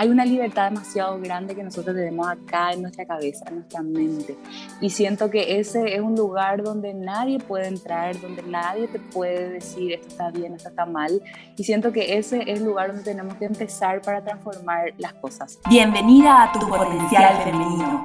hay una libertad demasiado grande que nosotros tenemos acá en nuestra cabeza, en nuestra mente. Y siento que ese es un lugar donde nadie puede entrar, donde nadie te puede decir esto está bien, esto está mal. Y siento que ese es el lugar donde tenemos que empezar para transformar las cosas. Bienvenida a tu potencial femenino.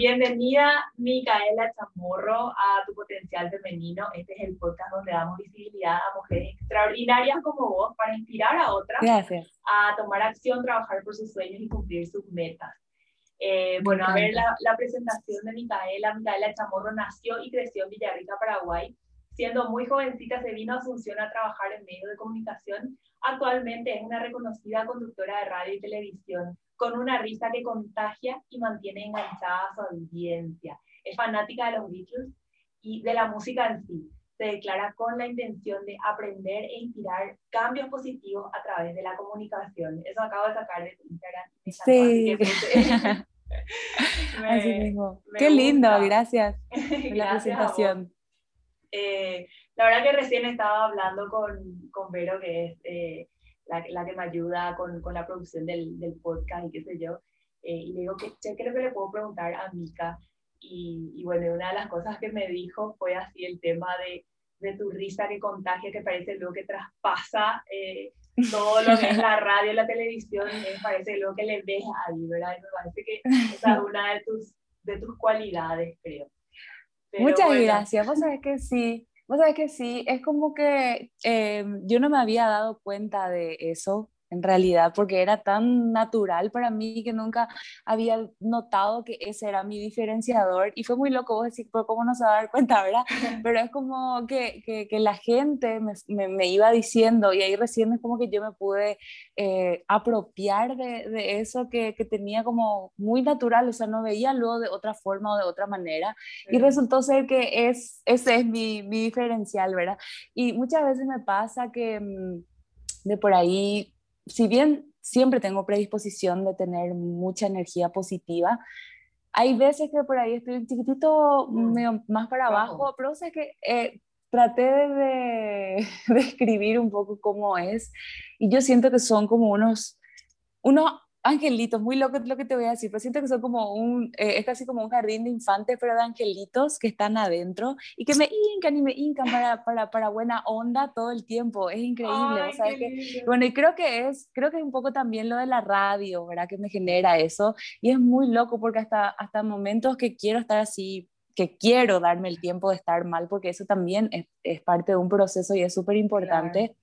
Bienvenida, Micaela Chamorro, a Tu Potencial Femenino. Este es el podcast donde damos visibilidad a mujeres extraordinarias como vos para inspirar a otras a tomar acción, trabajar por sus sueños y cumplir sus metas. Eh, bueno, a ver la, la, presentación de Micaela. Micaela Chamorro nació y creció en Villarrica, Paraguay. Siendo muy jovencita se vino a Asunción a trabajar en medios de comunicación. Actualmente es una reconocida conductora de radio y televisión con una risa que contagia y mantiene enganchada a su audiencia. Es fanática de los Beatles y de la música en sí. Se declara con la intención de aprender e inspirar cambios positivos a través de la comunicación. Eso acabo de sacar de Instagram. Sí. Así mismo. Qué lindo, gracias por la presentación. Eh, la verdad que recién estaba hablando con, con Vero, que es eh, la, que me ayuda con, con la producción del, del, podcast y qué sé yo. Eh, y le digo, ¿qué, ¿qué es lo que le puedo preguntar a Mika? Y, y, bueno, una de las cosas que me dijo fue así el tema de, de tu risa que contagia, que parece lo que traspasa eh, todo lo que es la radio, la televisión, eh, parece lo que le ves ahí, ¿verdad? Y me parece que esa es una de tus, de tus cualidades, creo. Muchas gracias, vos sabés que sí. Vos sabés que sí, es como que eh, yo no me había dado cuenta de eso en realidad, porque era tan natural para mí que nunca había notado que ese era mi diferenciador. Y fue muy loco vos decir, ¿cómo no se va a dar cuenta, verdad? Pero es como que, que, que la gente me, me, iba diciendo y ahí recién es como que yo me pude eh, apropiar de, de eso que, que, tenía como muy natural, o sea, no veía luego de otra forma o de otra manera. Y resultó ser que es, ese es mi, mi diferencial, ¿verdad? Y muchas veces me pasa que mm, de por ahí si bien siempre tengo predisposición de tener mucha energía positiva, hay veces que por ahí estoy un chiquitito mm. más para abajo, pero o sea que eh, traté de, de, escribir un poco cómo es y yo siento que son como unos, unos angelitos, muy loco lo que te voy a decir, pero siento que son como un, eh, es casi como un jardín de infantes, pero de angelitos que están adentro y que me hincan y me hincan para, para, para buena onda todo el tiempo, es increíble, ¿sabes que, bueno, y creo que es, creo que es un poco también lo de la radio, ¿verdad? Que me genera eso, y es muy loco porque hasta, hasta momentos que quiero estar así que quiero darme el tiempo de estar mal, porque eso también es, es parte de un proceso y es súper importante.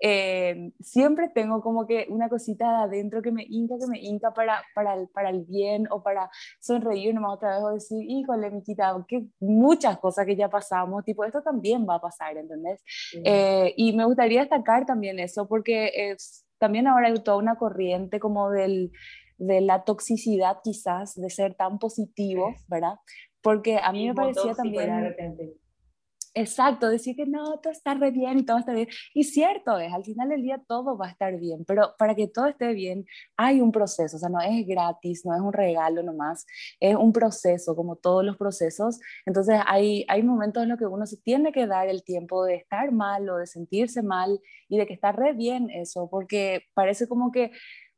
Eh, siempre tengo como que una cosita de adentro que me hinca, que me hinca para, para, el, para el bien o para sonreír nomás otra vez o decir, híjole, Miquita, que muchas cosas que ya pasamos, tipo, esto también va a pasar, ¿entendés? Eh, y me gustaría destacar también eso porque es, también ahora hay toda una corriente como del, de la toxicidad quizás de ser tan positivo, ¿verdad? Porque a mí me parecía también... Exacto, decir que no, todo está re bien y todo está bien. Y cierto es, al final del día todo va a estar bien, pero para que todo esté bien hay un proceso, o sea, no es gratis, no es un regalo nomás, es un proceso, como todos los procesos. Entonces hay, hay momentos en los que uno se tiene que dar el tiempo de estar mal o de sentirse mal y de que está re bien eso, porque parece como que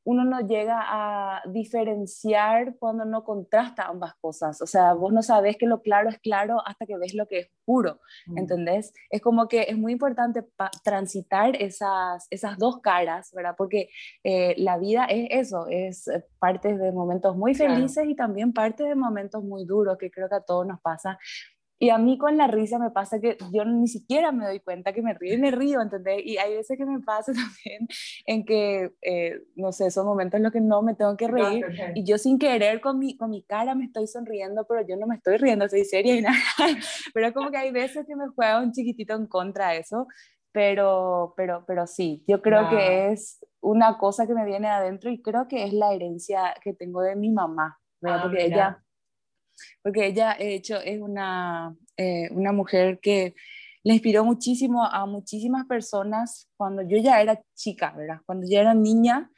uno no llega a diferenciar cuando no contrasta ambas cosas. O sea, vos no sabes que lo claro es claro hasta que ves lo que es puro, mm. ¿entendés? Es como que es muy importante transitar esas, esas dos caras, ¿verdad? Porque eh, la vida es eso, es parte de momentos muy felices y también parte de momentos muy duros, que creo que a todos nos pasa. Y a mí con la risa me pasa que yo ni siquiera me doy cuenta que me río y me río, ¿entendés? Y hay veces que me pasa también en que, eh, no sé, son momentos en los que no me tengo que reír y yo sin querer con mi, con mi cara me estoy sonriendo, pero yo no me estoy riendo, soy seria y nada. Pero como que hay veces que me juega un chiquitito en contra de eso, pero, pero, pero sí, yo creo que es una cosa que me viene adentro y creo que es la herencia que tengo de mi mamá, ¿verdad? Ah, porque ella, porque ella, de hecho, es una, eh, una mujer que le inspiró muchísimo a muchísimas personas cuando yo ya era chica, ¿verdad? Cuando yo era niña,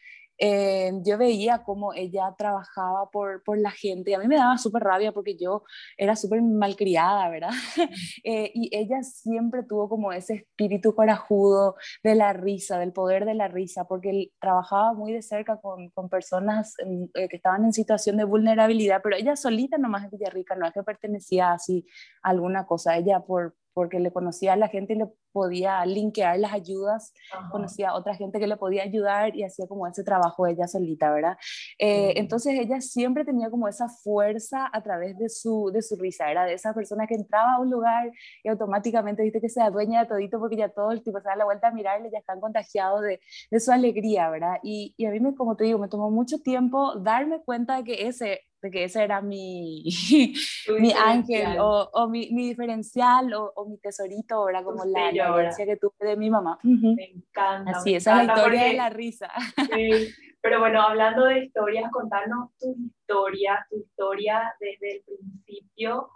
eh, yo veía cómo ella trabajaba por, por, la gente y a mí me daba súper rabia porque yo era súper malcriada, ¿verdad? Eh, y ella siempre tuvo como ese espíritu corajudo de la risa, del poder de la risa, porque trabajaba muy de cerca con, con personas eh, que estaban en situación de vulnerabilidad, pero ella solita nomás en Villarrica, no es que pertenecía así a alguna cosa, ella por, porque le conocía a la gente y le podía linkear las ayudas, conocía a otra gente que le podía ayudar y hacía como ese trabajo ella solita, ¿verdad? Eh, entonces ella siempre tenía como esa fuerza a través de su, de su risa, era de esa persona que entraba a un lugar y automáticamente viste que se adueña de todito porque ya todo el tipo se da la vuelta a mirarle, ya están contagiados de, de su alegría, ¿verdad? Y, y a mí, me, como te digo, me tomó mucho tiempo darme cuenta de que ese que ese era mi, mi ángel o, o mi, mi, diferencial o, o, mi tesorito, ¿verdad? Como la, herencia que tuve de mi mamá. Me encanta. Así, esa es la historia de la risa. Sí. Pero bueno, hablando de historias, contanos tu historia, tu historia desde el principio,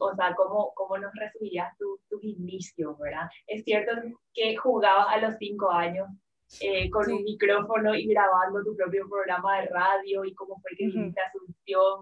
o sea, ¿cómo, cómo nos resumirías tus tu inicios, verdad? Es cierto que jugabas a los cinco años eh, con un micrófono y grabando tu propio programa de radio y cómo fue que viniste a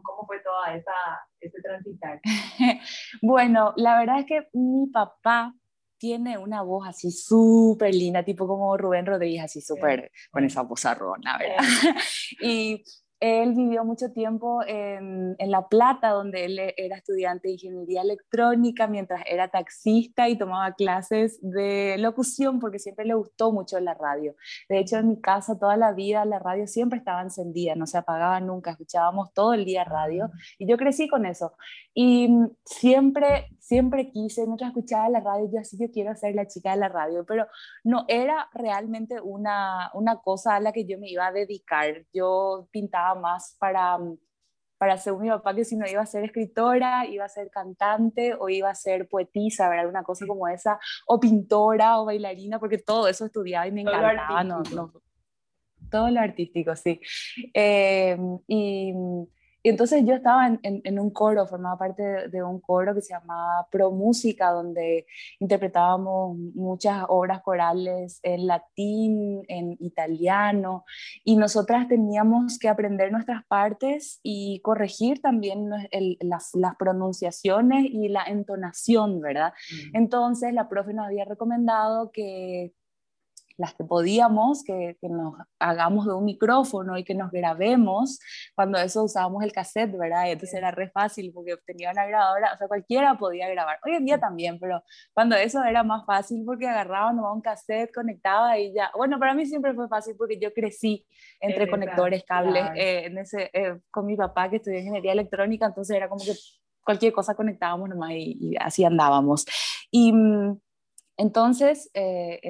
Cómo fue toda esa, ese transitar. bueno, la verdad es que mi papá tiene una voz así súper linda, tipo como Rubén Rodríguez, así súper con esa voz arrona, ¿verdad? y él vivió mucho tiempo en, en, La Plata, donde él era estudiante de ingeniería electrónica, mientras era taxista y tomaba clases de locución, porque siempre le gustó mucho la radio. De hecho, en mi casa toda la vida la radio siempre estaba encendida, no se apagaba nunca, escuchábamos todo el día radio y yo crecí con eso. Y siempre, siempre quise, mientras escuchaba la radio, yo así, yo quiero ser la chica de la radio, pero no era realmente una, una cosa a la que yo me iba a dedicar. Yo pintaba más para, para según mi papá, que si no iba a ser escritora, iba a ser cantante o iba a ser poetisa, ¿verdad? Alguna cosa como esa, o pintora o bailarina, porque todo eso estudiaba y me encantaba. No, no, todo lo artístico, sí. Eh, y y entonces yo estaba en, en, un coro, formaba parte de, un coro que se llamaba Pro Música, donde interpretábamos muchas obras corales en latín, en italiano, y nosotras teníamos que aprender nuestras partes y corregir también las, las, pronunciaciones y la entonación, ¿verdad? Mm. Entonces la profe nos había recomendado que las que podíamos, que, que, nos hagamos de un micrófono y que nos grabemos, cuando eso usábamos el cassette, ¿verdad? Y entonces era re fácil porque tenía una grabadora, o sea, cualquiera podía grabar. Hoy en día también, pero cuando eso era más fácil porque agarraba nomás un cassette, conectaba y ya. Bueno, para mí siempre fue fácil porque yo crecí entre conectores, cables, eh, en ese, eh, con mi papá que estudió ingeniería electrónica, entonces era como que cualquier cosa conectábamos nomás y, y así andábamos. Y mm, entonces, eh,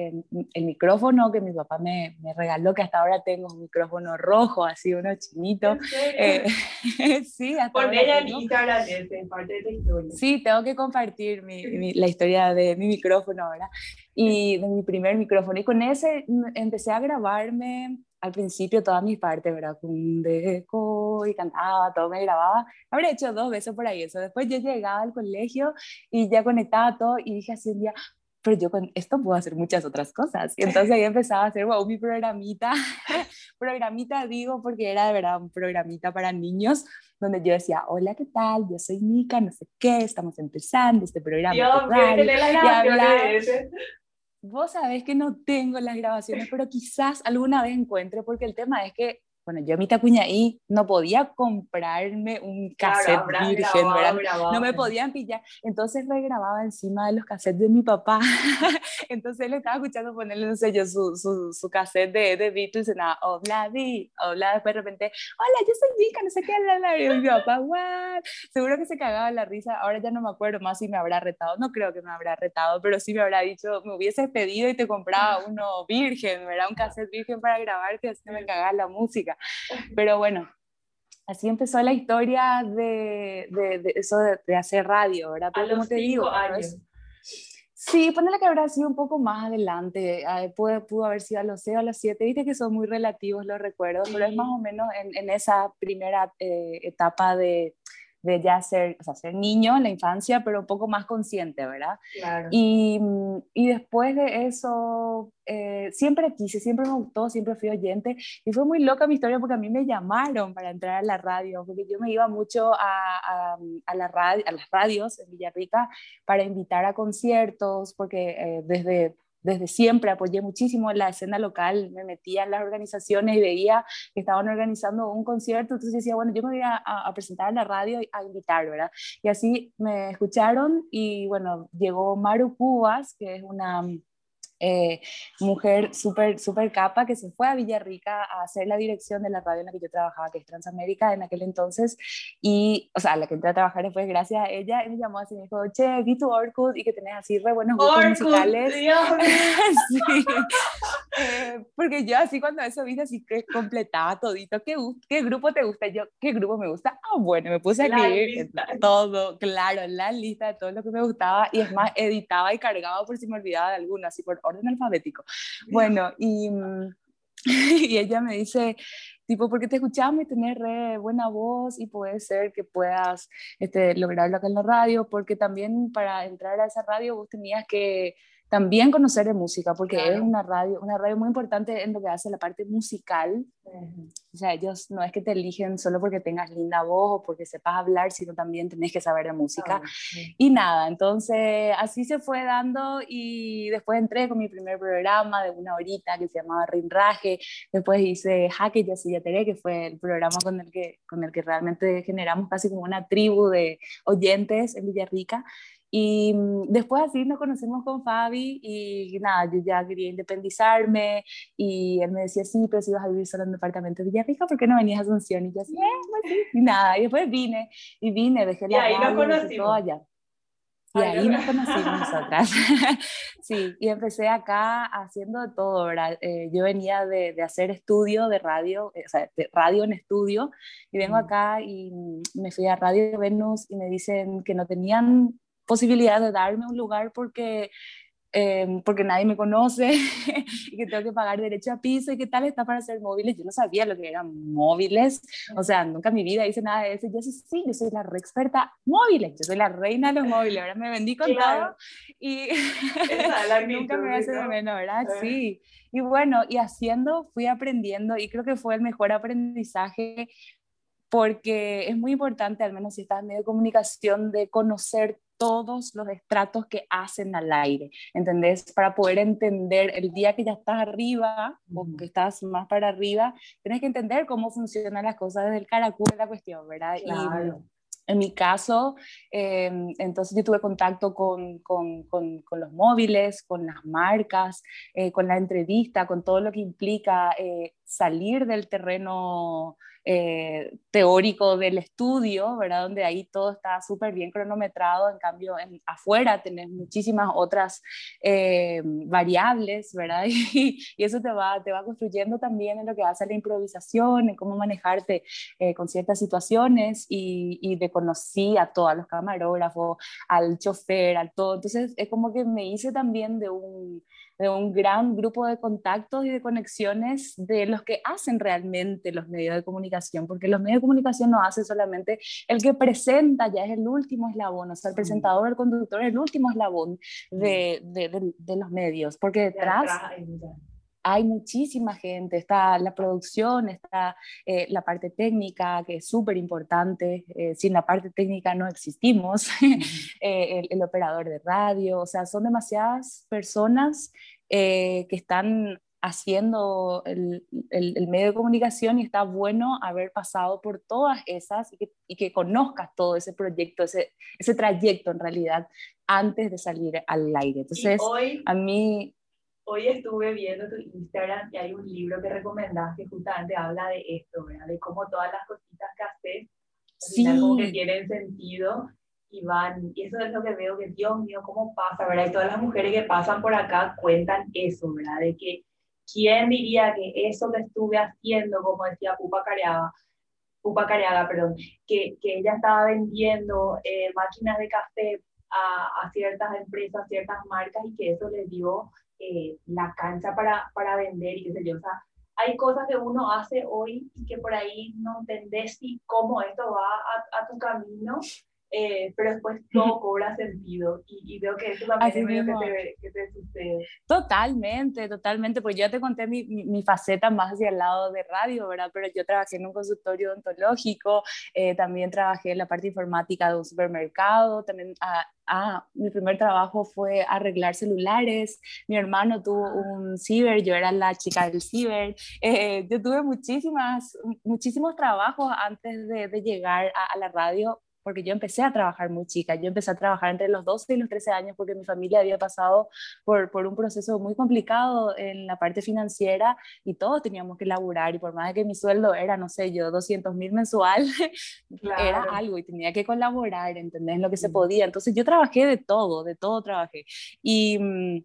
el, micrófono que mi papá me, me, regaló, que hasta ahora tengo un micrófono rojo, así uno chinito. Eh, sí, hasta Por ella en Instagram, es parte de tu historia. Sí, tengo que compartir mi, la historia de mi micrófono, ¿verdad? Y de mi primer micrófono. Y con ese empecé a grabarme al principio todas mis partes, ¿verdad? Un deco y cantaba, todo me grababa. Habré hecho dos veces por ahí eso. Después yo llegaba al colegio y ya conectaba todo y dije así un día, pero yo con esto puedo hacer muchas otras cosas. Y entonces ahí empezaba a hacer, wow, mi programita, programita digo porque era de verdad un programita para niños, donde yo decía, hola, ¿qué tal? Yo soy Nika, no sé qué, estamos empezando este programa. Yo, la Vos sabés que no tengo las grabaciones, pero quizás alguna vez encuentre, porque el tema es que bueno, yo a mi tacuñaí no podía comprarme un cassette virgen, no me podían pillar, entonces me grababa encima de los cassettes de mi papá, entonces él estaba escuchando ponerle, no sé yo, su, su, su cassette de, de Beatles, y nada, hola, di, hola, después de repente, hola, yo soy Vika, no sé qué, la, y mi papá, what, seguro que se cagaba la risa, ahora ya no me acuerdo más si me habrá retado, no creo que me habrá retado, pero sí me habrá dicho, me hubieses pedido y te compraba uno virgen, ¿verdad? Un cassette virgen para grabarte, así me cagaba la música, pero bueno, así empezó la historia de, de, eso de, hacer radio, ¿verdad? Pero como te digo, años. Sí, ponele que habrá sido un poco más adelante, eh, pudo, pudo, haber sido a los 6 o a los 7, viste que son muy relativos los recuerdos, pero es más o menos en, en esa primera eh, etapa de, de ya ser, o sea, ser niño en la infancia, pero un poco más consciente, ¿verdad? Claro. Y, y después de eso, eh, siempre quise, siempre me gustó, siempre fui oyente, y fue muy loca mi historia porque a mí me llamaron para entrar a la radio, porque yo me iba mucho a, a, la radio, a las radios en Villarrica para invitar a conciertos, porque eh, desde desde siempre apoyé muchísimo la escena local, me metía en las organizaciones y veía que estaban organizando un concierto, entonces decía, bueno, yo me voy a, presentar a la radio a invitar, ¿verdad? Y así me escucharon y bueno, llegó Maru Cubas, que es una eh, mujer súper super capa que se fue a Villarrica a hacer la dirección de la radio en la que yo trabajaba, que es Transamérica en aquel entonces, y, o sea, la que entré a trabajar después gracias a ella, y me llamó así, me dijo, che, vi tu Orkut y que tenés así re buenos gustos musicales. sí. Eh, porque yo así cuando eso viste así que completaba todito, ¿qué, ¿qué grupo te gusta? Yo, ¿qué grupo me gusta? Ah, bueno, me puse a escribir todo, claro, la lista de todo lo que me gustaba, y es más, editaba y cargaba por si me olvidaba de alguno, así por orden alfabético. Bueno, y, mm, y ella me dice, tipo, porque te escuchamos y tenés re buena voz y puede ser que puedas este, lograrlo acá en la radio, porque también para entrar a esa radio vos tenías que también conocer de música, porque es una radio, una radio muy importante en lo que hace la parte musical. O sea, ellos no es que te eligen solo porque tengas linda voz o porque sepas hablar, sino también tenés que saber de música. Y nada, entonces así se fue dando y después entré con mi primer programa de una horita que se llamaba Rinraje, después hice Jaque Ya Tere, que fue el programa con el, que, con el que realmente generamos casi como una tribu de oyentes en Villarrica. Y mm, después así nos conocimos con Fabi y nada, yo ya quería independizarme y él me decía, sí, pero si vas a vivir solo en un departamento de Villarrica, ¿por qué no venías a Asunción? Y yo así, eh, pues sí. Y nada, y después vine, y vine, dejé la y ahí nos conocimos. allá. Y ahí nos conocimos nosotras. sí, y empecé acá haciendo de todo, ¿verdad? Eh, yo venía de, de, hacer estudio de radio, eh, o sea, de radio en estudio, y vengo acá y me fui a Radio Venus y me dicen que no tenían posibilidad de darme un lugar porque, eh, porque nadie me conoce y que tengo que pagar derecho a piso y qué tal está para hacer móviles. Yo no sabía lo que eran móviles, o sea, nunca en mi vida hice nada de eso. Yo sí, sí, yo soy la re experta móviles, yo soy la reina de los móviles, ahora me vendí con todo y nunca me voy a hacer de menos, ¿verdad? Sí. Y bueno, y haciendo fui aprendiendo y creo que fue el mejor aprendizaje porque es muy importante, al menos si estás en medio de comunicación, de conocer todos los estratos que hacen al aire, ¿entendés? Para poder entender el día que ya estás arriba o que estás más para arriba, tienes que entender cómo funcionan las cosas desde el caracol de la cuestión, ¿verdad? Claro. Y, en mi caso, em, entonces yo tuve contacto con, con, con, con, los móviles, con las marcas, eh, con la entrevista, con todo lo que implica eh, salir del terreno eh, teórico del estudio, ¿verdad? Donde ahí todo está súper bien cronometrado, en cambio en, afuera tenés muchísimas otras eh, variables, ¿verdad? Y, eso te va, te va construyendo también en lo que hace la improvisación, en cómo manejarte eh, con ciertas situaciones y, y de conocí a todos los camarógrafos, al chofer, al todo. Entonces es como que me hice también de un de un gran grupo de contactos y de conexiones de los que hacen realmente los medios de comunicación, porque los medios de comunicación no hacen solamente el que presenta, ya es el último eslabón, o sea, el presentador, el conductor el último eslabón de, de, de, los medios, porque detrás hay muchísima gente, está la producción, está eh, la parte técnica, que es súper importante, eh, sin la parte técnica no existimos, eh, el, operador de radio, o sea, son demasiadas personas que están haciendo el, el, medio de comunicación y está bueno haber pasado por todas esas y que, y que conozcas todo ese proyecto, ese, ese trayecto en realidad antes de salir al aire. Entonces, a mí hoy estuve viendo tu Instagram y hay un libro que recomendás que justamente habla de esto, ¿verdad? De cómo todas las cositas que haces, sí. como que tienen sentido y van, y eso es lo que veo que, Dios mío, ¿cómo pasa, verdad? Y todas las mujeres que pasan por acá cuentan eso, ¿verdad? De que, ¿quién diría que eso que estuve haciendo, como decía Pupa Careaga, Pupa Careaga, perdón, que, que ella estaba vendiendo eh, máquinas de café a, a ciertas empresas, ciertas marcas y que eso les dio eh, la cancha para, para vender y qué sé yo. O sea, hay cosas que uno hace hoy y que por ahí no entendés si cómo esto va a, a tu camino eh, pero después todo cobra sentido y, veo que eso también es medio que te, que te, sucede. Totalmente, totalmente, pues yo te conté mi, mi, faceta más hacia el lado de radio, ¿verdad? Pero yo trabajé en un consultorio odontológico, eh, también trabajé en la parte informática de un supermercado, también ah, ah, mi primer trabajo fue arreglar celulares, mi hermano tuvo un ciber, yo era la chica del ciber, eh, yo tuve muchísimas, muchísimos trabajos antes de, de llegar a, a la radio porque yo empecé a trabajar muy chica, yo empecé a trabajar entre los 12 y los 13 años porque mi familia había pasado por, por un proceso muy complicado en la parte financiera y todos teníamos que laburar y por más de que mi sueldo era, no sé, yo 200 mil mensual, era algo y tenía que colaborar, ¿entendés? Lo que se podía. Entonces yo trabajé de todo, de todo trabajé. Y... Mm,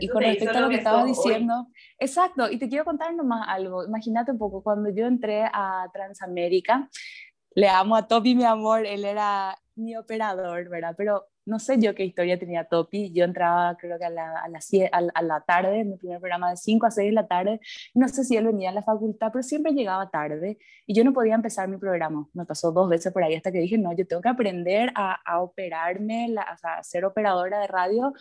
y, con respecto a lo que estabas diciendo, exacto, y te quiero contar nomás algo. Imagínate un poco, cuando yo entré a Transamérica, le amo a Topi, mi amor, él era mi operador, ¿verdad? Pero no sé yo qué historia tenía Topi, yo entraba creo que a la, a la, a la tarde, en mi primer programa de 5 a 6 de la tarde, no sé si él venía a la facultad, pero siempre llegaba tarde y yo no podía empezar mi programa, me pasó dos veces por ahí hasta que dije, no, yo tengo que aprender a, a operarme, la, a ser operadora de radio,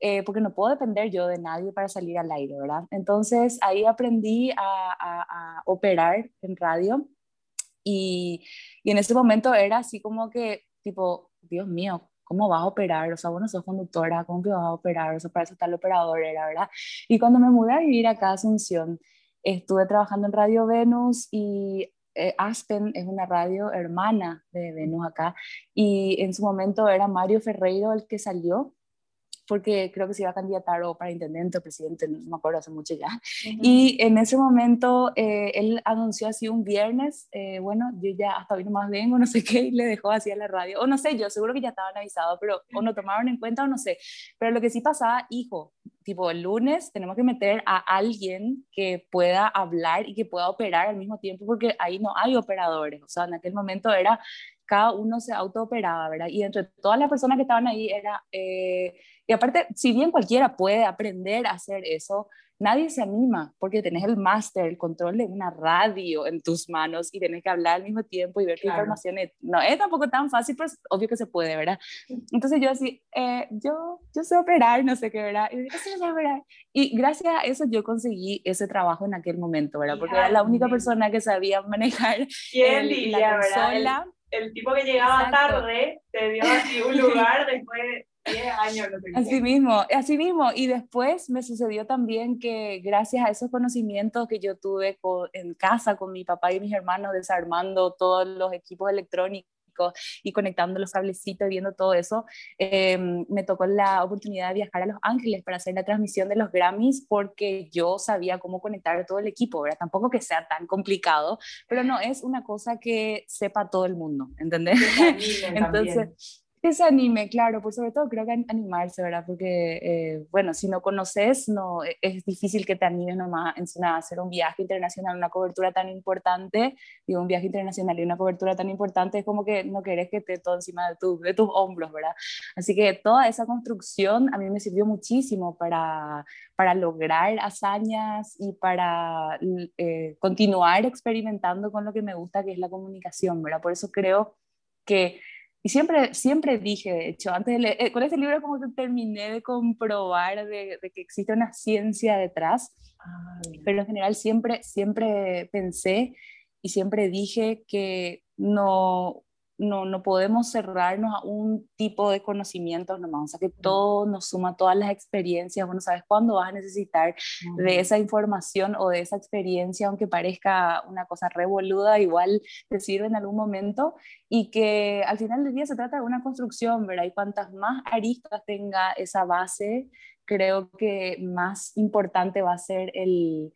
eh, porque no puedo depender yo de nadie para salir al aire, ¿verdad? Entonces ahí aprendí a operar en radio y, y en ese momento era así como que, tipo, Dios mío, ¿cómo vas a operar? O sea, bueno, sos conductora, ¿cómo que vas a operar? O sea, para eso está el operador, era, ¿verdad? Y cuando me mudé a vivir acá a Asunción, estuve trabajando en Radio Venus y eh, Aspen es una radio hermana de Venus acá y en su momento era Mario Ferreiro el que salió porque creo que se iba a candidatar o para intendente o presidente, no me acuerdo hace mucho ya. Y en ese momento eh, él anunció así un viernes, eh, bueno, yo ya hasta hoy nomás vengo, no sé qué, y le dejó así a la radio, o no sé, yo seguro que ya estaban avisados, pero o no tomaron en cuenta o no sé. Pero lo que sí pasaba, hijo, tipo el lunes tenemos que meter a alguien que pueda hablar y que pueda operar al mismo tiempo, porque ahí no hay operadores, o sea, en aquel momento era cada uno se autooperaba, ¿verdad? Y entre todas las personas que estaban ahí era, eh, y aparte, si bien cualquiera puede aprender a hacer eso, nadie se anima porque tenés el máster, el control de una radio en tus manos y tenés que hablar al mismo tiempo y ver qué información es. No es tampoco tan fácil, pero es obvio que se puede, ¿verdad? Entonces yo así, eh, yo, yo sé operar, no sé qué, ¿verdad? Y, y gracias a eso yo conseguí ese trabajo en aquel momento, ¿verdad? Porque era la única persona que sabía manejar el, la consola el tipo que llegaba tarde te dio así un lugar después de 10 años. así mismo, así mismo. Y después me sucedió también que gracias a esos conocimientos que yo tuve en casa con mi papá y mis hermanos desarmando todos los equipos electrónicos, y conectando los cablecitos y viendo todo eso, em, me tocó la oportunidad de viajar a Los Ángeles para hacer la transmisión de los Grammys porque yo sabía cómo conectar todo el equipo, ¿verdad? Tampoco que sea tan complicado, pero no es una cosa que sepa todo el mundo, ¿entendés? Entonces, que se anime, claro, por sobre todo creo que animarse, ¿verdad? Porque, eh, bueno, si no conoces, no, e, es difícil que te animes nomás a hacer un viaje internacional, una cobertura tan importante, digo, un viaje internacional y una cobertura tan importante, es como que no querés que esté todo encima de, tu, de tus hombros, ¿verdad? Así que toda esa construcción a mí me sirvió muchísimo para, para lograr hazañas y para eh, continuar experimentando con lo que me gusta, que es la comunicación, ¿verdad? Por eso creo que y siempre, siempre dije, de hecho, antes de leer, eh, con este libro como que terminé de comprobar de, que existe una ciencia detrás, pero en general siempre, siempre pensé y siempre dije que no, no, no podemos cerrarnos a un tipo de conocimientos nomás, o sea que todo nos suma, todas las experiencias, bueno, sabes cuándo vas a necesitar de esa información o de esa experiencia, aunque parezca una cosa revoluda, igual te sirve en algún momento y que al final del día se trata de una construcción, ¿verdad? Y cuantas más aristas tenga esa base, creo que más importante va a ser el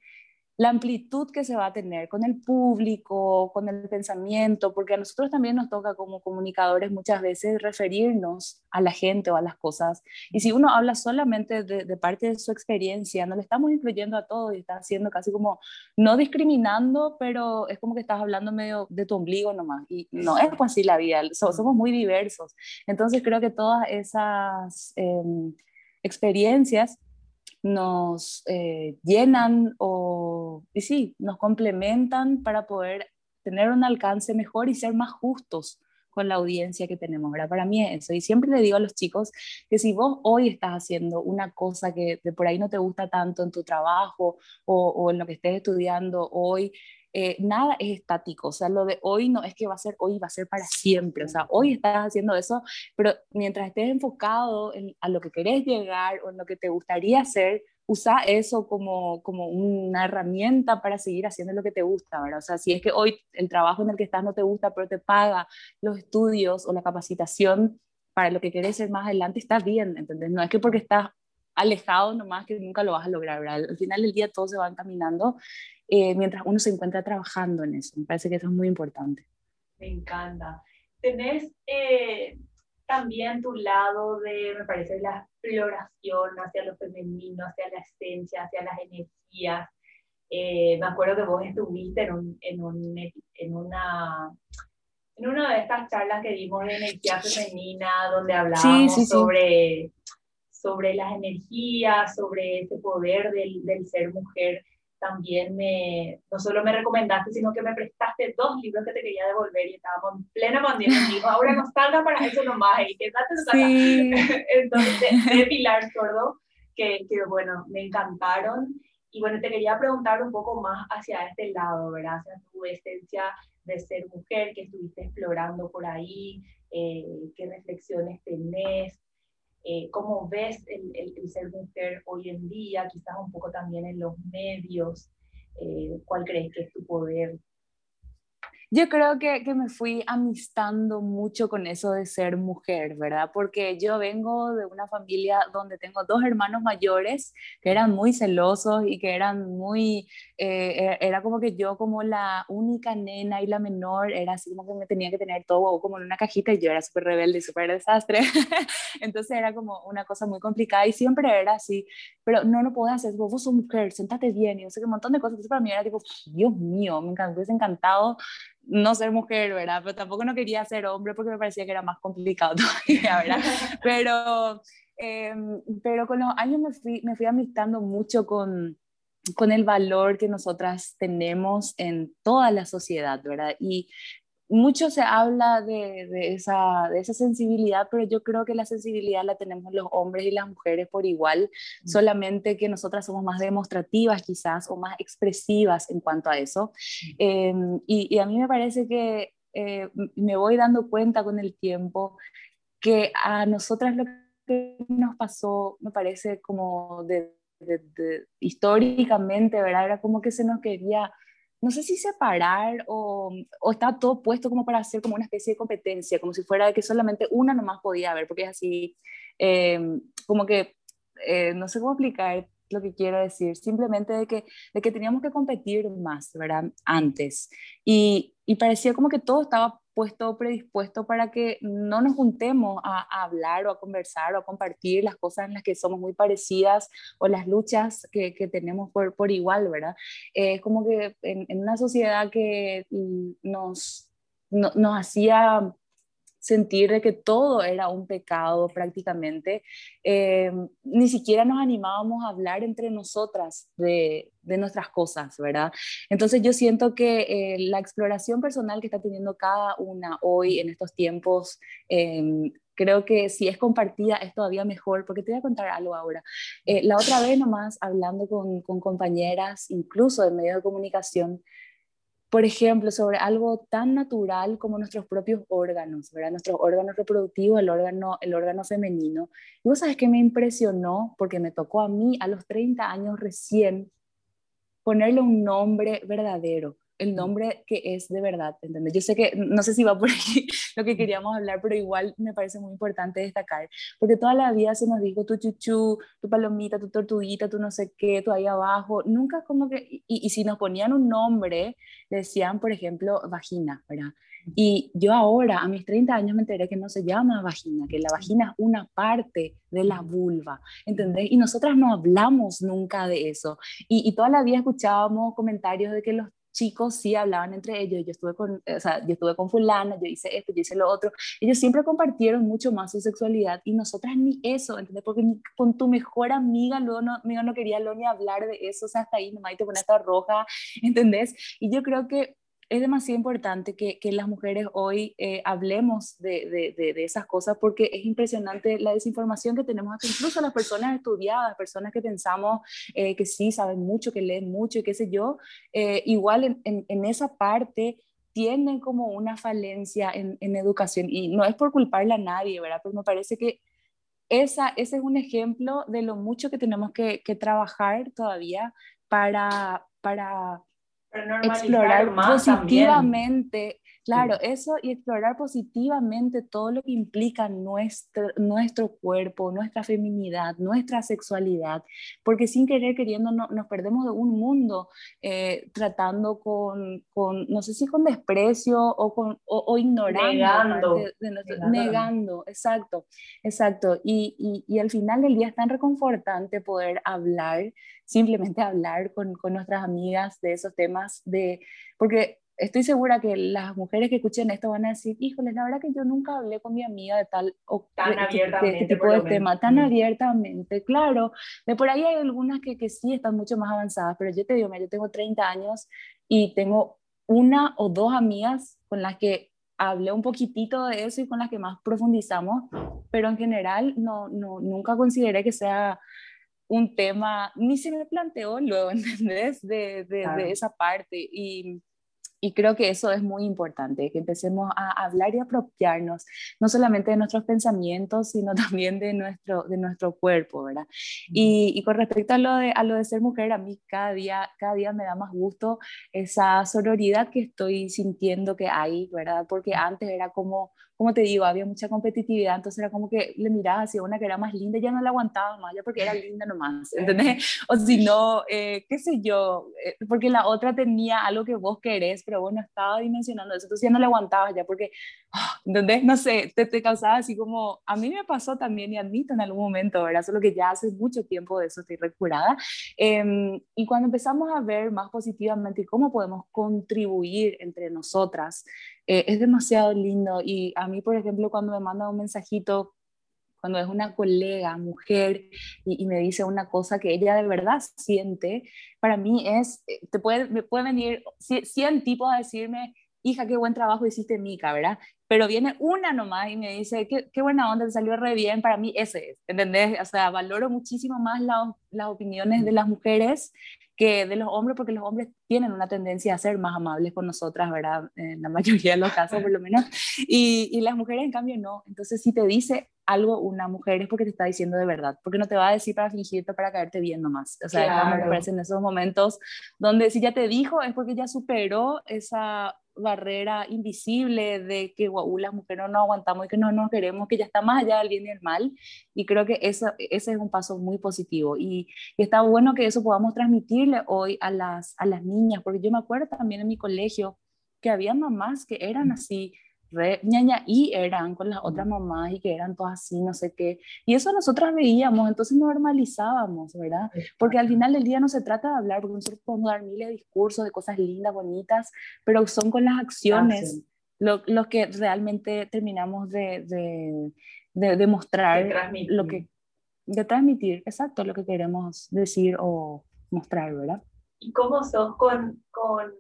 la amplitud que se va a tener con el público, con el pensamiento, porque a nosotros también nos toca como comunicadores muchas veces referirnos a la gente o a las cosas. Y si uno habla solamente de, parte de su experiencia, no le estamos incluyendo a todo y está haciendo casi como, no discriminando, pero es como que estás hablando medio de tu ombligo nomás. Y no es pues así la vida, somos muy diversos. Entonces creo que todas esas em, experiencias nos eh, llenan y sí, nos complementan para poder tener un alcance mejor y ser más justos con la audiencia que tenemos. ¿verdad? Para mí es eso. Y siempre le digo a los chicos que si vos hoy estás haciendo una cosa que de por ahí no te gusta tanto en tu trabajo o, o en lo que estés estudiando hoy, eh, nada es estático, o sea, lo de hoy no es que va a ser hoy, va a ser para siempre, o sea, hoy estás haciendo eso, pero mientras estés enfocado en, a lo que querés llegar o en lo que te gustaría hacer, usa eso como, como una herramienta para seguir haciendo lo que te gusta, ¿verdad? O sea, si es que hoy el trabajo en el que estás no te gusta, pero te paga los estudios o la capacitación para lo que querés ser más adelante, está bien, ¿entendés? No es que porque estás alejado nomás que nunca lo vas a lograr, ¿verdad? Al final del día todo se va encaminando eh, mientras uno se encuentra trabajando en eso. Me parece que eso es muy importante. Me encanta. Tenés eh, también tu lado de, me parece, la exploración hacia lo femenino, hacia la esencia, hacia las energías. Eh, me acuerdo que vos estuviste en, un, en, un, en, una en una de estas charlas que dimos de energía femenina, donde hablábamos sobre, sobre las energías, sobre ese poder del, del ser mujer también me, no solo me recomendaste, sino que me prestaste dos libros que te quería devolver y estábamos en plena pandemia. Y dijo, ahora nos salga para eso nomás. Y quédate sí. Entonces, de Pilar Sordo, que, que, bueno, me encantaron. Y bueno, te quería preguntar un poco más hacia este lado, ¿verdad? Hacia tu esencia de ser mujer que estuviste explorando por ahí, eh, qué reflexiones tenés, eh, cómo ves el, el, ser mujer hoy en día, quizás un poco también en los medios, eh, cuál crees que es tu poder yo creo que, que, me fui amistando mucho con eso de ser mujer, ¿verdad? Porque yo vengo de una familia donde tengo dos hermanos mayores que eran muy celosos y que eran muy, eh, e, era como que yo como la única nena y la menor, era así como que me tenía que tener todo como en una cajita y yo era súper rebelde y súper desastre. Entonces era como una cosa muy complicada y siempre era así, pero no lo puedes hacer, vos, sos mujer, sentate bien y no sé qué, un montón de cosas. Entonces para mí era tipo, Dios mío, me hubiese encantado no ser mujer, ¿verdad? Pero tampoco no quería ser hombre porque me parecía que era más complicado todavía, ¿verdad? Pero, em, pero con los años me fui, me fui amistando mucho con, con el valor que nosotras tenemos en toda la sociedad, ¿verdad? Y mucho se habla de, de, esa, de, esa, sensibilidad, pero yo creo que la sensibilidad la tenemos los hombres y las mujeres por igual, mm. solamente que nosotras somos más demostrativas quizás o más expresivas en cuanto a eso. Mm. Em, y, y, a mí me parece que eh, me voy dando cuenta con el tiempo que a nosotras lo que nos pasó, me parece como de, históricamente, ¿verdad? Era como que se nos quería no sé si separar o, o estaba todo puesto como para hacer como una especie de competencia, como si fuera de que solamente una nomás podía haber, porque es así, eh, como que, eh, no sé cómo explicar lo que quiero decir, simplemente de que, de que teníamos que competir más, ¿verdad? Antes. Y, y parecía como que todo estaba puesto, predispuesto para que no nos juntemos a, hablar o a conversar o a compartir las cosas en las que somos muy parecidas o las luchas que, que tenemos por, por, igual, ¿verdad? Es como que en, en, una sociedad que nos, no, nos hacía sentir de que todo era un pecado prácticamente, eh, ni siquiera nos animábamos a hablar entre nosotras de, de nuestras cosas, ¿verdad? Entonces yo siento que eh, la exploración personal que está teniendo cada una hoy en estos tiempos, eh, creo que si es compartida es todavía mejor, porque te voy a contar algo ahora. la otra vez nomás hablando con, con compañeras, incluso de medios de comunicación, por ejemplo, sobre algo tan natural como nuestros propios órganos, ¿verdad? Nuestros órganos reproductivos, el órgano, el órgano femenino. Y vos sabes que me impresionó, porque me tocó a mí a los 30 años recién ponerle un nombre verdadero. El nombre que es de verdad, ¿entendés? Yo sé que, no sé si va por aquí lo que queríamos hablar, pero igual me parece muy importante destacar, porque toda la vida se nos dijo tu chuchu, tu palomita, tu tortuguita, tu no sé qué, tu ahí abajo, nunca como que, y, y si nos ponían un nombre, decían, por ejemplo, vagina, ¿verdad? Y yo ahora, a mis 30 años, me enteré que no se llama vagina, que la vagina es una parte de la vulva, ¿entendés? Y nosotras no hablamos nunca de eso. Y, y toda la vida escuchábamos comentarios de que los chicos sí hablaban entre ellos, yo estuve con, o sea, yo estuve con fulana, yo hice esto, yo hice lo otro, ellos siempre compartieron mucho más su sexualidad y nosotras ni eso, ¿entendés? Porque con tu mejor amiga luego no, no quería lo ni hablar de eso, o sea, hasta ahí nomás y te pones roja, ¿entendés? Y yo creo que es demasiado importante que, que las mujeres hoy eh, hablemos de, de, de, esas cosas porque es impresionante la desinformación que tenemos aquí, incluso las personas estudiadas, personas que pensamos eh, que sí saben mucho, que leen mucho y qué sé yo, eh, igual en, en, en, esa parte tienen como una falencia en, en, educación y no es por culparle a nadie, ¿verdad? Pero me parece que esa, ese es un ejemplo de lo mucho que tenemos que, que trabajar todavía para... para explorar positivamente Claro, eso y explorar positivamente todo lo que implica nuestro, nuestro cuerpo, nuestra feminidad, nuestra sexualidad, porque sin querer queriendo no, nos perdemos de un mundo eh, tratando con, con, no sé si con desprecio o, con, o, ignorando. Negando. negando. exacto, exacto. Y, y, y, al final del día es tan reconfortante poder hablar, simplemente hablar con, con nuestras amigas de esos temas, de, porque estoy segura que las mujeres que escuchen esto van a decir, híjole, la verdad que yo nunca hablé con mi amiga de tal o tan abiertamente, este tipo de tema, tan abiertamente, claro. De por ahí hay algunas que, que sí están mucho más avanzadas, pero yo te digo, yo tengo 30 años y tengo una o dos amigas con las que hablé un poquitito de eso y con las que más profundizamos, pero en general no, no, nunca consideré que sea un tema, ni se me planteó luego, ¿entendés? De, de, de esa parte. Y y creo que eso es muy importante, que empecemos a hablar y apropiarnos, no solamente de nuestros pensamientos, sino también de nuestro, de nuestro cuerpo, ¿verdad? Y, y, con respecto a lo, de, a lo de ser mujer, a mí cada día, cada día me da más gusto esa sororidad que estoy sintiendo que hay, ¿verdad? Porque antes era como como te digo, había mucha competitividad, entonces era como que le mirabas hacia una que era más linda, ya no la aguantaba más, ya porque era linda nomás, ¿entendés? O si no, eh, qué sé yo, eh, porque la otra tenía algo que vos querés, pero vos no estaba dimensionando eso, entonces ya no la aguantabas ya porque, oh, ¿entendés? No sé, te, te causaba así como, a mí me pasó también y admito en algún momento, ¿verdad? Solo que ya hace mucho tiempo de eso estoy recurada. Eh, y cuando empezamos a ver más positivamente cómo podemos contribuir entre nosotras, eh, es demasiado lindo y a mí, por ejemplo, cuando me manda un mensajito, cuando es una colega, mujer, y, me dice una cosa que ella de verdad siente, para mí es, eh, te puede, me puede venir 100 tipos a decirme, hija, qué buen trabajo hiciste, Mica, ¿verdad? Pero viene una nomás y me dice, qué, qué buena onda, te salió re bien, para mí ese es, ¿entendés? O sea, valoro muchísimo más las opiniones de las mujeres que de los hombres, porque los hombres tienen una tendencia a ser más amables con nosotras, ¿verdad? En la mayoría de los casos, por lo menos. Y, y, las mujeres, en cambio, no. Entonces, si te dice algo una mujer es porque te está diciendo de verdad, porque no te va a decir para fingirte, para caerte bien nomás. O sea, claro. me parece en esos momentos donde si ya te dijo es porque ya superó esa barrera invisible de que wow, las mujeres no aguantamos y que no nos queremos, que ya está más allá del bien y el mal. Y creo que eso, ese es un paso muy positivo. Y, y, está bueno que eso podamos transmitirle hoy a las, a las niñas, porque yo me acuerdo también en mi colegio que había mamás que eran así, re ñaña y eran con las otras mamás y que eran todas así, no sé qué. Y eso nosotras veíamos, entonces normalizábamos, ¿verdad? Porque al final del día no se trata de hablar, porque nosotros podemos dar miles de discursos de cosas lindas, bonitas, pero son con las acciones los lo que realmente terminamos de, de, de, de mostrar de lo que de transmitir, exacto, lo que queremos decir o mostrar, ¿verdad? ¿Y cómo sos con, con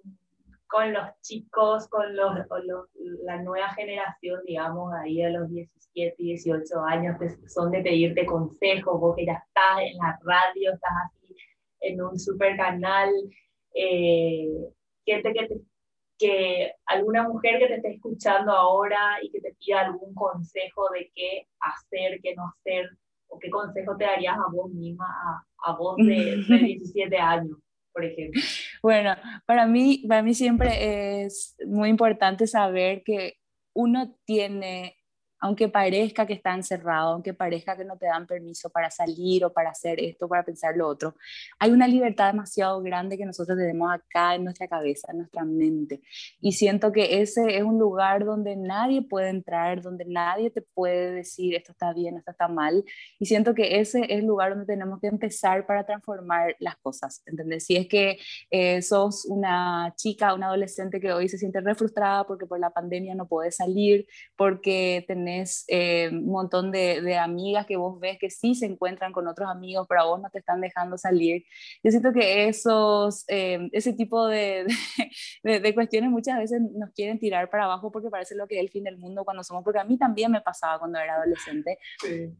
con los chicos, con, los, con los, la nueva generación, digamos, ahí a los 17, 18 años, que son de pedirte consejos, vos que ya estás en la radio, estás así en un super canal, eh, que, te, que, te, que alguna mujer que te esté escuchando ahora y que te pida algún consejo de qué hacer, qué no hacer, o qué consejo te darías a vos misma, a, a vos de, de 17 años. Por ejemplo? Bueno, para mí, para mí siempre es muy importante saber que uno tiene aunque parezca que está encerrado, aunque parezca que no te dan permiso para salir o para hacer esto, para pensar lo otro, hay una libertad demasiado grande que nosotros tenemos acá en nuestra cabeza, en nuestra mente. Y siento que ese es un lugar donde nadie puede entrar, donde nadie te puede decir esto está bien, esto está mal. Y siento que ese es el lugar donde tenemos que empezar para transformar las cosas. ¿Entendés? Si es que eh, sos una chica, una adolescente que hoy se siente re frustrada porque por la pandemia no puede salir, porque tenés eh, un montón de, amigas que vos ves que sí se encuentran con otros amigos, pero a vos no te están dejando salir. Yo siento que esos, eh, ese tipo de, de, cuestiones muchas veces nos quieren tirar para abajo porque parece lo que es el fin del mundo cuando somos, porque a mí también me pasaba cuando era adolescente,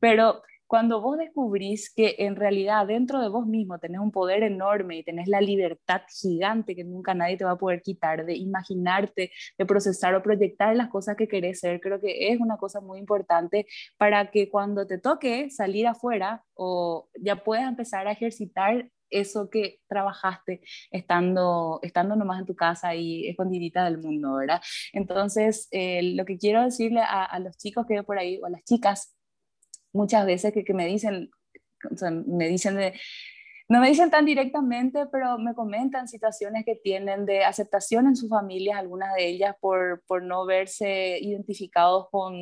pero cuando vos descubrís que en realidad dentro de vos mismo tenés un poder enorme y tenés la libertad gigante que nunca nadie te va a poder quitar de imaginarte, de procesar o proyectar las cosas que querés ser, creo que es una cosa muy importante para que cuando te toque salir afuera o ya puedas empezar a ejercitar eso que trabajaste estando, estando nomás en tu casa y escondidita del mundo, ¿verdad? Entonces, eh, lo que quiero decirle a, a los chicos que veo por ahí o a las chicas muchas veces que, me dicen, me dicen de, no me dicen tan directamente, pero me comentan situaciones que tienen de aceptación en sus familias, algunas de ellas por, por no verse identificados con,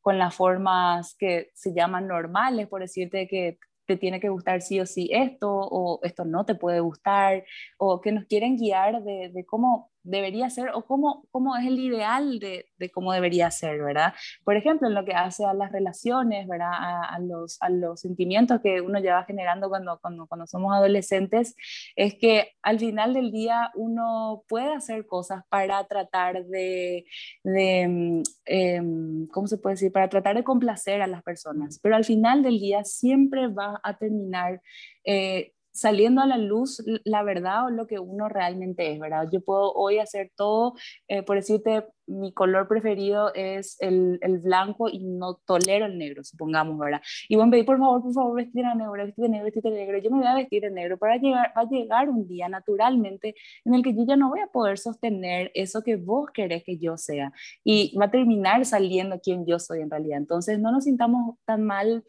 con las formas que se llaman normales, por decirte que te tiene que gustar sí o sí esto, o esto no te puede gustar, o que nos quieren guiar de, de cómo debería ser o cómo, cómo es el ideal de, de, cómo debería ser, ¿verdad? Por ejemplo, en lo que hace a las relaciones, ¿verdad? A, los, a los sentimientos que uno lleva generando cuando, cuando, cuando somos adolescentes, es que al final del día uno puede hacer cosas para tratar de, de em, ¿cómo se puede decir? Para tratar de complacer a las personas, pero al final del día siempre va a terminar eh, saliendo a la luz la verdad o lo que uno realmente es, ¿verdad? Yo puedo hoy hacer todo, eh, por decirte, mi color preferido es el, el, blanco y no tolero el negro, supongamos, ¿verdad? Y me pedís, por favor, por favor, vestir de negro, vestir de negro, vestir de negro. Yo me voy a vestir de negro para llegar, va a llegar un día naturalmente en el que yo ya no voy a poder sostener eso que vos querés que yo sea. Y va a terminar saliendo quien yo soy en realidad. Entonces, no nos sintamos tan mal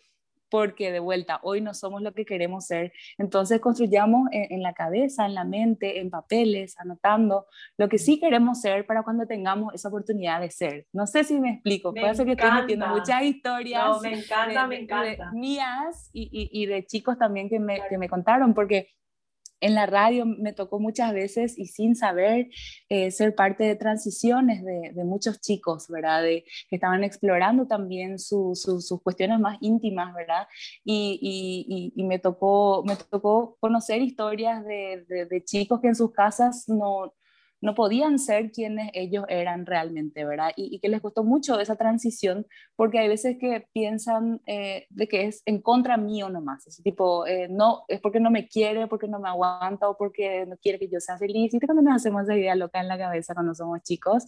porque de vuelta, hoy no somos lo que queremos ser. Entonces construyamos en, la cabeza, en la mente, en papeles, anotando lo que sí queremos ser para cuando tengamos esa oportunidad de ser. No sé si me explico, puede ser que estoy metiendo muchas historias. No, me encanta, me encanta. mías y, y, y, de chicos también que me, que me contaron, porque en la radio me tocó muchas veces y sin saber eh, ser parte de transiciones de, muchos chicos, ¿verdad? De, que estaban explorando también sus cuestiones más íntimas, ¿verdad? Y, y, me, tocó, me tocó conocer historias de, de, chicos que en sus casas no, no podían ser quienes ellos eran realmente, ¿verdad? Y, que les costó mucho esa transición, porque hay veces que piensan eh, de que es en contra mío nomás, ese tipo, eh, no, es porque no me quiere, porque no me aguanta o porque no quiere que yo sea feliz, y cuando nos hacemos esa idea loca en la cabeza cuando somos chicos,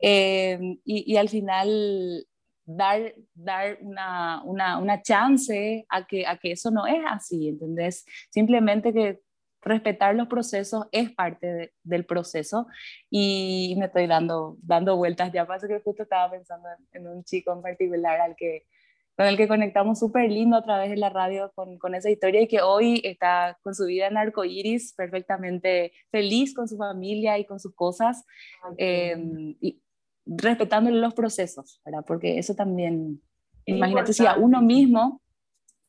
eh, y, y, al final dar, dar una, una, una, chance a que, a que eso no es así, ¿entendés? Simplemente que respetar los procesos es parte del proceso y me estoy dando, dando vueltas. Ya pasa que justo estaba pensando en, un chico en particular al que, con el que conectamos súper lindo a través de la radio con, con, esa historia y que hoy está con su vida en arcoíris, perfectamente feliz con su familia y con sus cosas, em, y respetándole los procesos, ¿verdad? Porque eso también, imagínate si a uno mismo,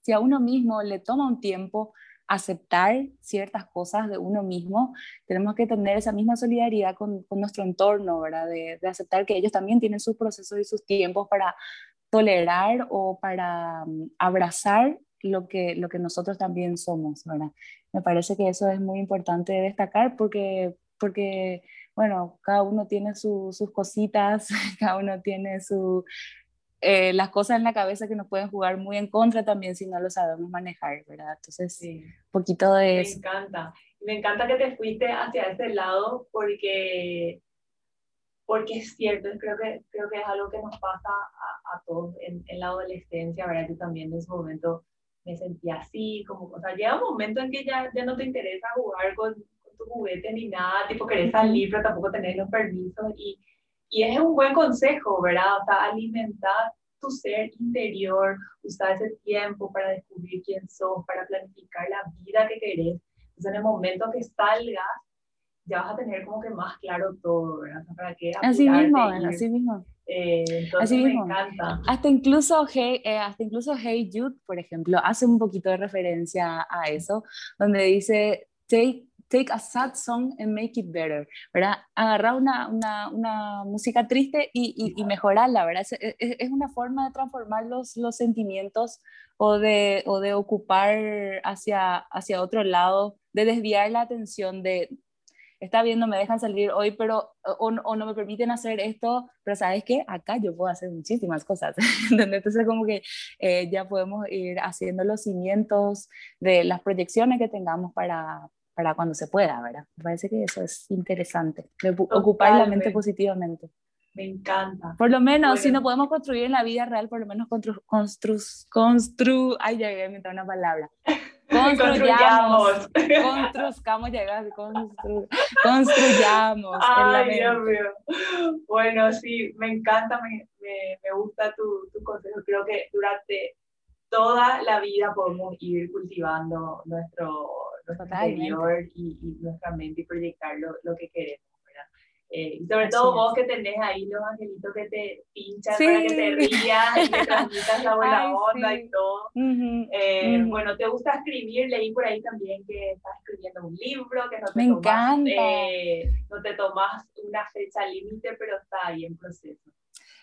si a uno mismo le toma un tiempo aceptar ciertas cosas de uno mismo, tenemos que tener esa misma solidaridad con, con nuestro entorno, ¿verdad? De, de, aceptar que ellos también tienen sus procesos y sus tiempos para tolerar o para um, abrazar lo que, lo que nosotros también somos, ¿verdad? Me parece que eso es muy importante destacar porque, porque bueno, cada uno tiene sus cositas, cada uno tiene su, eh, las cosas en la cabeza que nos pueden jugar muy en contra también si no lo sabemos manejar, ¿verdad? Entonces, sí. un poquito de eso. Me encanta. Me encanta que te fuiste hacia ese lado porque, porque es cierto, creo que, creo que es algo que nos pasa a, a todos en, en, la adolescencia, ¿verdad? Yo también en ese momento me sentía así, como, o sea, llega un momento en que ya, ya no te interesa jugar con, tus juguetes ni nada, tipo querés salir, pero tampoco tenés los permisos. Y, y es un buen consejo, ¿verdad? O sea, alimentar tu ser interior, usar ese tiempo para descubrir quién sos, para planificar la vida que querés. Entonces, en el momento que salgas, ya vas a tener como que más claro todo, ¿verdad? ¿Para qué así mismo, así mismo. Eh, entonces así me mismo. encanta. Hasta incluso, hey, eh, hasta incluso Hey Jude, por ejemplo, hace un poquito de referencia a eso, donde dice, take, take a sad song and make it better, ¿verdad? Agarrar una, una, una música triste y, y, mejorarla, ¿verdad? Es, es, una forma de transformar los, los sentimientos o de, o de ocupar hacia, hacia otro lado, de desviar la atención de, está bien, no me dejan salir hoy, pero, o, no me permiten hacer esto, pero sabes qué, acá yo puedo hacer muchísimas cosas. Entonces como que eh, ya podemos ir haciendo los cimientos de las proyecciones que tengamos para, para cuando se pueda, ¿verdad? Me parece que eso es interesante, ocupar la mente positivamente. Me encanta. Por lo menos, si no podemos construir en la vida real, por lo menos constru, constru, constru ay, ya voy a inventar una palabra. Construyamos. Construyamos, llegar, constru, construyamos. Ay, Dios mío. Bueno, sí, me encanta, me, me, me gusta tu, tu consejo. Creo que durante toda la vida podemos ir cultivando nuestro, nuestro interior y, y, nuestra mente y proyectar lo, lo que queremos. Eh, sobre todo vos que tenés ahí los angelitos que te pinchan para que te rías y te transmitas la buena onda y todo. eh, Bueno, ¿te gusta escribir? Leí por ahí también que estás escribiendo un libro, que no te, Me eh, no te tomas una fecha límite, pero está ahí en proceso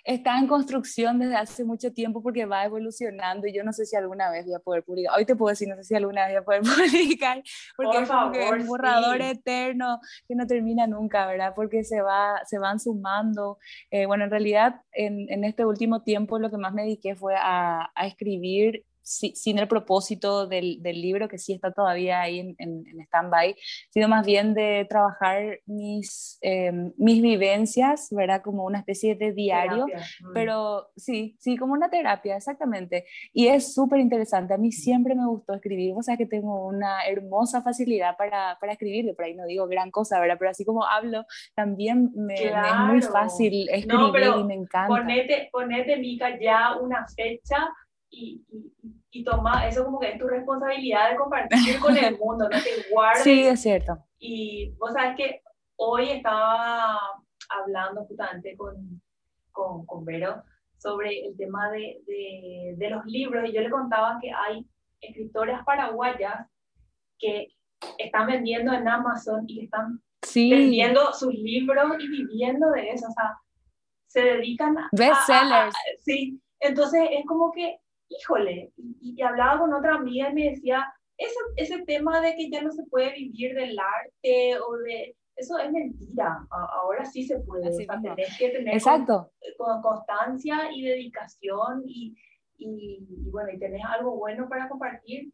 está en construcción desde hace mucho tiempo porque va evolucionando y yo no sé si alguna vez voy a poder publicar. Hoy te puedo decir, no sé si alguna vez voy a poder publicar porque es como que un borrador eterno que no termina nunca, ¿verdad? Porque se, va, se van sumando. Eh, bueno, en realidad en, en, este último tiempo lo que más me dediqué fue a, a escribir sin el propósito del, del, libro, que sí está todavía ahí en, en, en stand-by, sino más bien de trabajar mis, em, mis vivencias, ¿verdad? Como una especie de diario, mm. pero sí, sí, como una terapia, exactamente. Y es súper interesante, a mí siempre me gustó escribir, o sea que tengo una hermosa facilidad para, para escribir, por ahí no digo gran cosa, ¿verdad? Pero así como hablo, también me, es muy fácil escribir y me encanta. Ponete, ponete, Mica, ya una fecha y, y, toma, eso como que es tu responsabilidad de compartir con el mundo, no te guardes. Sí, es cierto. Y vos sabes que hoy estaba hablando justamente con, con, con Vero sobre el tema de, de, de, los libros y yo le contaba que hay escritoras paraguayas que están vendiendo en Amazon y están vendiendo sus libros y viviendo de eso, o sea, se dedican a... Bestsellers. Sí, entonces es como que híjole, y, hablaba con otra amiga y me decía, ese, ese tema de que ya no se puede vivir del arte o de... Eso es mentira, ahora sí se puede, tenés que tener Exacto. Con, constancia y dedicación y, y, bueno, y tenés algo bueno para compartir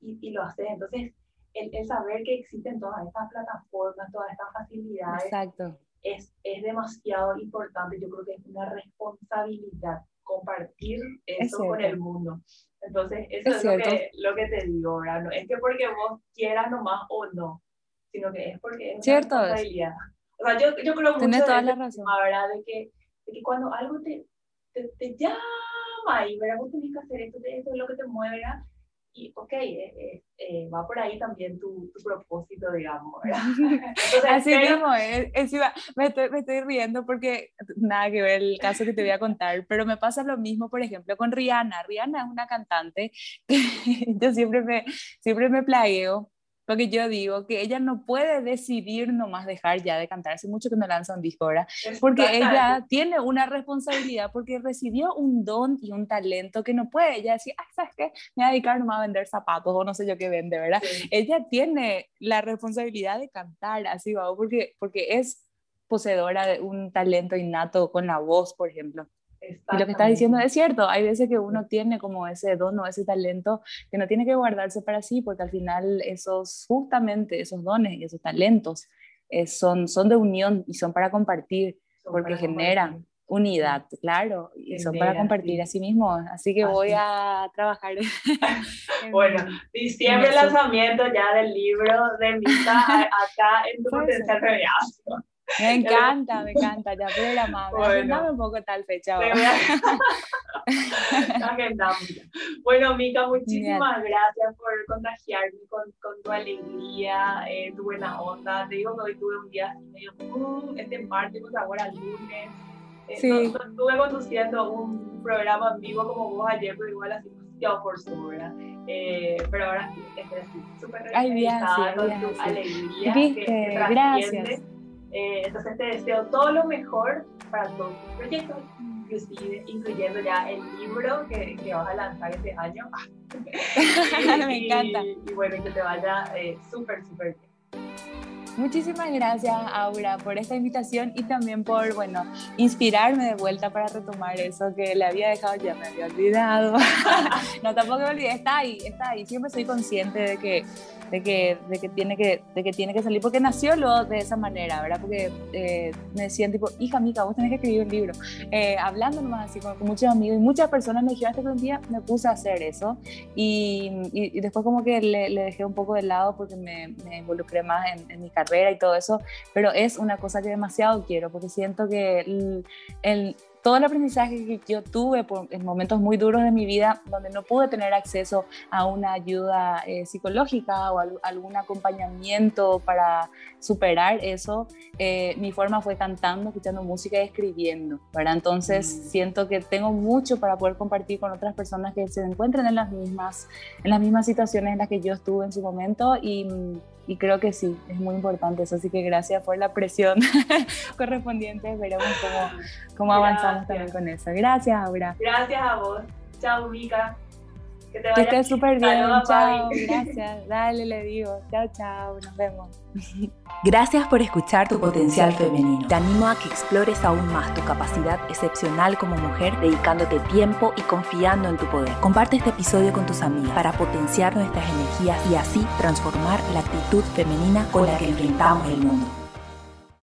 y, y lo haces. Entonces, el, el, saber que existen todas estas plataformas, todas estas facilidades, Exacto. Es, es demasiado importante. Yo creo que es una responsabilidad compartir eso con el mundo. Entonces, eso es, lo, que, lo, que, te digo, ¿verdad? No es que porque vos quieras nomás o no, sino que es porque es Cierto una responsabilidad. O sea, yo, yo creo mucho toda de, la razón. ¿verdad? De que, de que cuando algo te, te, te llama y, ¿verdad? Vos tenés que hacer esto, esto es lo que te mueve, ¿verdad? Y ok, eh, eh, eh, va por ahí también tu, tu propósito, digamos. Entonces, Así mismo, es, me, estoy, me estoy riendo porque nada que ver el caso que te voy a contar, pero me pasa lo mismo, por ejemplo, con Rihanna. Rihanna es una cantante, yo siempre me, siempre me plagueo porque yo digo que ella no puede decidir nomás dejar ya de cantar, hace mucho que no lanza un disco ahora, porque ella tiene una responsabilidad, porque recibió un don y un talento que no puede ella decir, ah, ¿sabes qué? Me voy a dedicar nomás a vender zapatos o no sé yo qué vende, ¿verdad? Ella tiene la responsabilidad de cantar, así va, porque, porque es poseedora de un talento innato con la voz, por ejemplo. Y lo que estás diciendo es cierto, hay veces que uno tiene como ese don o ese talento que no tiene que guardarse para sí, porque al final esos, justamente esos dones y esos talentos eh, son, son de unión y son para compartir, porque generan, unidad, claro, y son para compartir a sí mismos. Así que voy a trabajar. bueno, diciembre lanzamiento ya del libro de Mita acá en tu potencial. Me encanta, me encanta, ya programado. Bueno, un poco tal fecha. bueno, Mica, muchísimas gracias por contagiarme con, con tu alegría, eh, tu buena onda. Te digo que hoy tuve un día medio, uh, este martes, pues ahora lunes. Eh, sí. estuve conduciendo un programa en vivo como vos ayer, pero igual así yo por su ¿verdad? Eh, pero ahora estoy súper realizada con tu alegría. ¿Viste? Que, gracias. Eh, entonces te deseo todo lo mejor para todos tus proyectos, inclusive incluyendo ya el libro que, que vas a lanzar este año. Me encanta. Y, bueno, que te vaya eh, súper, súper bien. Muchísimas gracias, Aura, por esta invitación y también por, bueno, inspirarme de vuelta para retomar eso que le había dejado, ya me había olvidado. no, tampoco me olvidé, está ahí, está ahí. Siempre soy consciente de que de que, de que, tiene, que, de que tiene que salir, porque nació luego de esa manera, ¿verdad? Porque eh, me decían tipo, hija mica, vos tenés que escribir un libro, eh, hablando nomás así con, muchos amigos y muchas personas me dijeron hasta que un día me puse a hacer eso y, y, después como que le, le, dejé un poco de lado porque me, me involucré más en, en, mi carrera y todo eso, pero es una cosa que demasiado quiero porque siento que el, el todo el aprendizaje que yo tuve por, en momentos muy duros de mi vida, donde no pude tener acceso a una ayuda eh, psicológica o algún acompañamiento para superar eso, eh, mi forma fue cantando, escuchando música y escribiendo, ¿verdad? Entonces mm. siento que tengo mucho para poder compartir con otras personas que se encuentren en las mismas, en las mismas situaciones en las que yo estuve en su momento y y creo que sí, es muy importante eso, así que gracias por la presión correspondiente, veremos cómo, cómo avanzamos también con eso. Gracias, Aura. Gracias a vos. Chao, Mica. Que, te que estés súper bien. chao, gracias. Dale, le digo. Chao, chao. Nos vemos. Gracias por escuchar tu potencial femenino. Te animo a que explores aún más tu capacidad excepcional como mujer, dedicándote tiempo y confiando en tu poder. Comparte este episodio con tus amigas para potenciar nuestras energías y así transformar la actitud femenina con la que enfrentamos el mundo.